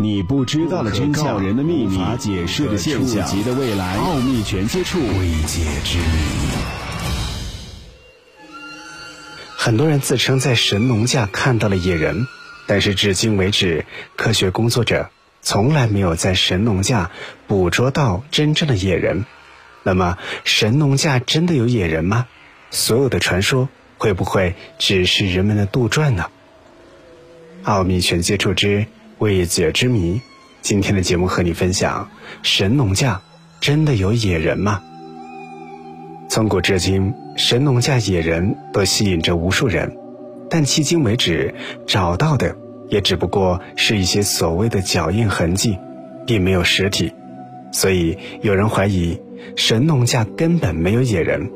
你不知道的真相，人的秘密，无法解释的现象，级的未来，奥秘全接触，未解之谜。很多人自称在神农架看到了野人，但是至今为止，科学工作者从来没有在神农架捕捉到真正的野人。那么，神农架真的有野人吗？所有的传说会不会只是人们的杜撰呢？奥秘全接触之。未解之谜，今天的节目和你分享：神农架真的有野人吗？从古至今，神农架野人都吸引着无数人，但迄今为止找到的也只不过是一些所谓的脚印痕迹，并没有实体，所以有人怀疑神农架根本没有野人，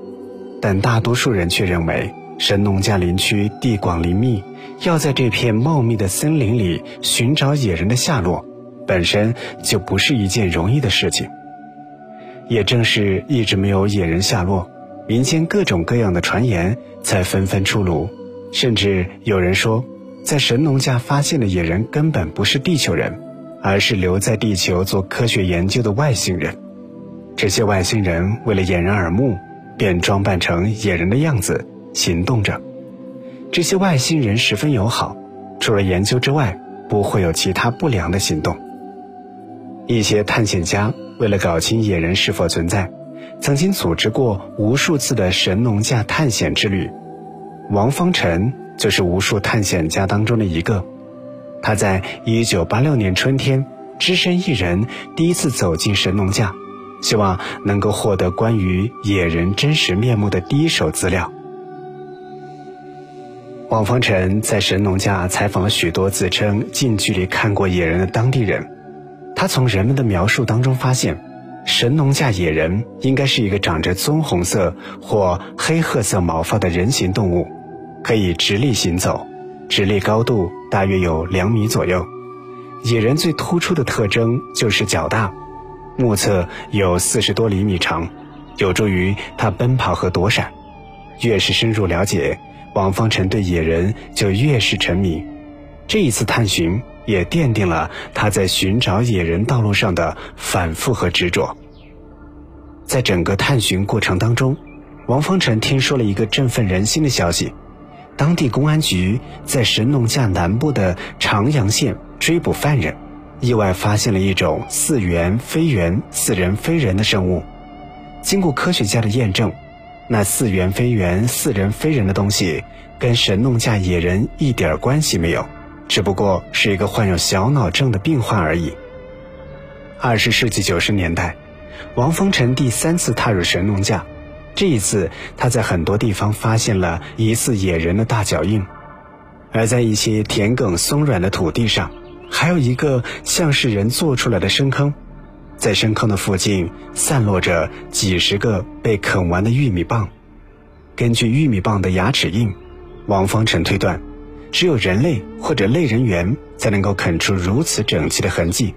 但大多数人却认为神农架林区地广林密。要在这片茂密的森林里寻找野人的下落，本身就不是一件容易的事情。也正是一直没有野人下落，民间各种各样的传言才纷纷出炉，甚至有人说，在神农架发现的野人根本不是地球人，而是留在地球做科学研究的外星人。这些外星人为了掩人耳目，便装扮成野人的样子行动着。这些外星人十分友好，除了研究之外，不会有其他不良的行动。一些探险家为了搞清野人是否存在，曾经组织过无数次的神农架探险之旅。王方辰就是无数探险家当中的一个。他在1986年春天，只身一人第一次走进神农架，希望能够获得关于野人真实面目的第一手资料。王方辰在神农架采访了许多自称近距离看过野人的当地人，他从人们的描述当中发现，神农架野人应该是一个长着棕红色或黑褐色毛发的人形动物，可以直立行走，直立高度大约有两米左右。野人最突出的特征就是脚大，目测有四十多厘米长，有助于他奔跑和躲闪。越是深入了解。王方辰对野人就越是沉迷，这一次探寻也奠定了他在寻找野人道路上的反复和执着。在整个探寻过程当中，王方辰听说了一个振奋人心的消息：当地公安局在神农架南部的长阳县追捕犯人，意外发现了一种似猿非猿、似人非人的生物。经过科学家的验证。那似猿非猿、似人非人的东西，跟神农架野人一点关系没有，只不过是一个患有小脑症的病患而已。二十世纪九十年代，王风尘第三次踏入神农架，这一次他在很多地方发现了疑似野人的大脚印，而在一些田埂松软的土地上，还有一个像是人做出来的深坑。在深坑的附近散落着几十个被啃完的玉米棒。根据玉米棒的牙齿印，王方辰推断，只有人类或者类人猿才能够啃出如此整齐的痕迹。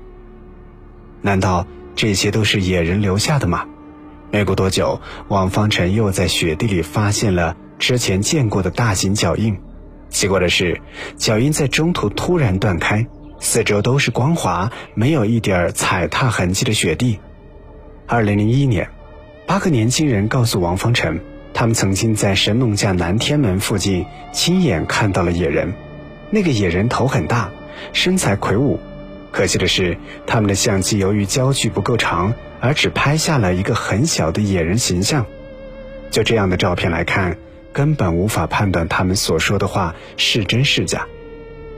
难道这些都是野人留下的吗？没过多久，王方辰又在雪地里发现了之前见过的大型脚印。奇怪的是，脚印在中途突然断开。四周都是光滑、没有一点踩踏痕迹的雪地。二零零一年，八个年轻人告诉王方成，他们曾经在神农架南天门附近亲眼看到了野人。那个野人头很大，身材魁梧。可惜的是，他们的相机由于焦距不够长，而只拍下了一个很小的野人形象。就这样的照片来看，根本无法判断他们所说的话是真是假。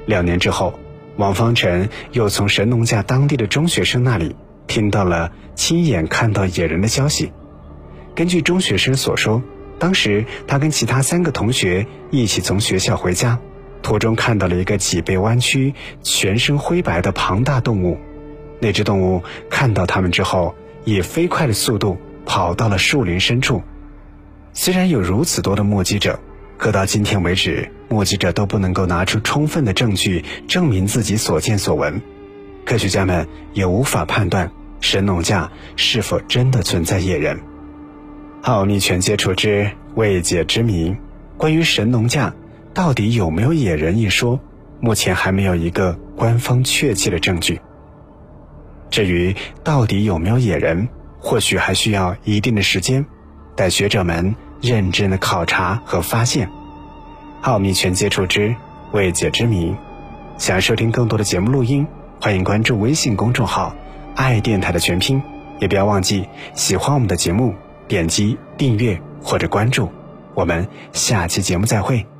两年之后。王方辰又从神农架当地的中学生那里听到了亲眼看到野人的消息。根据中学生所说，当时他跟其他三个同学一起从学校回家，途中看到了一个脊背弯曲、全身灰白的庞大动物。那只动物看到他们之后，以飞快的速度跑到了树林深处。虽然有如此多的目击者。可到今天为止，目击者都不能够拿出充分的证据证明自己所见所闻，科学家们也无法判断神农架是否真的存在野人。奥秘全接触之未解之谜，关于神农架到底有没有野人一说，目前还没有一个官方确切的证据。至于到底有没有野人，或许还需要一定的时间，待学者们认真的考察和发现。奥秘全接触之未解之谜。想要收听更多的节目录音，欢迎关注微信公众号“爱电台”的全拼，也不要忘记喜欢我们的节目，点击订阅或者关注。我们下期节目再会。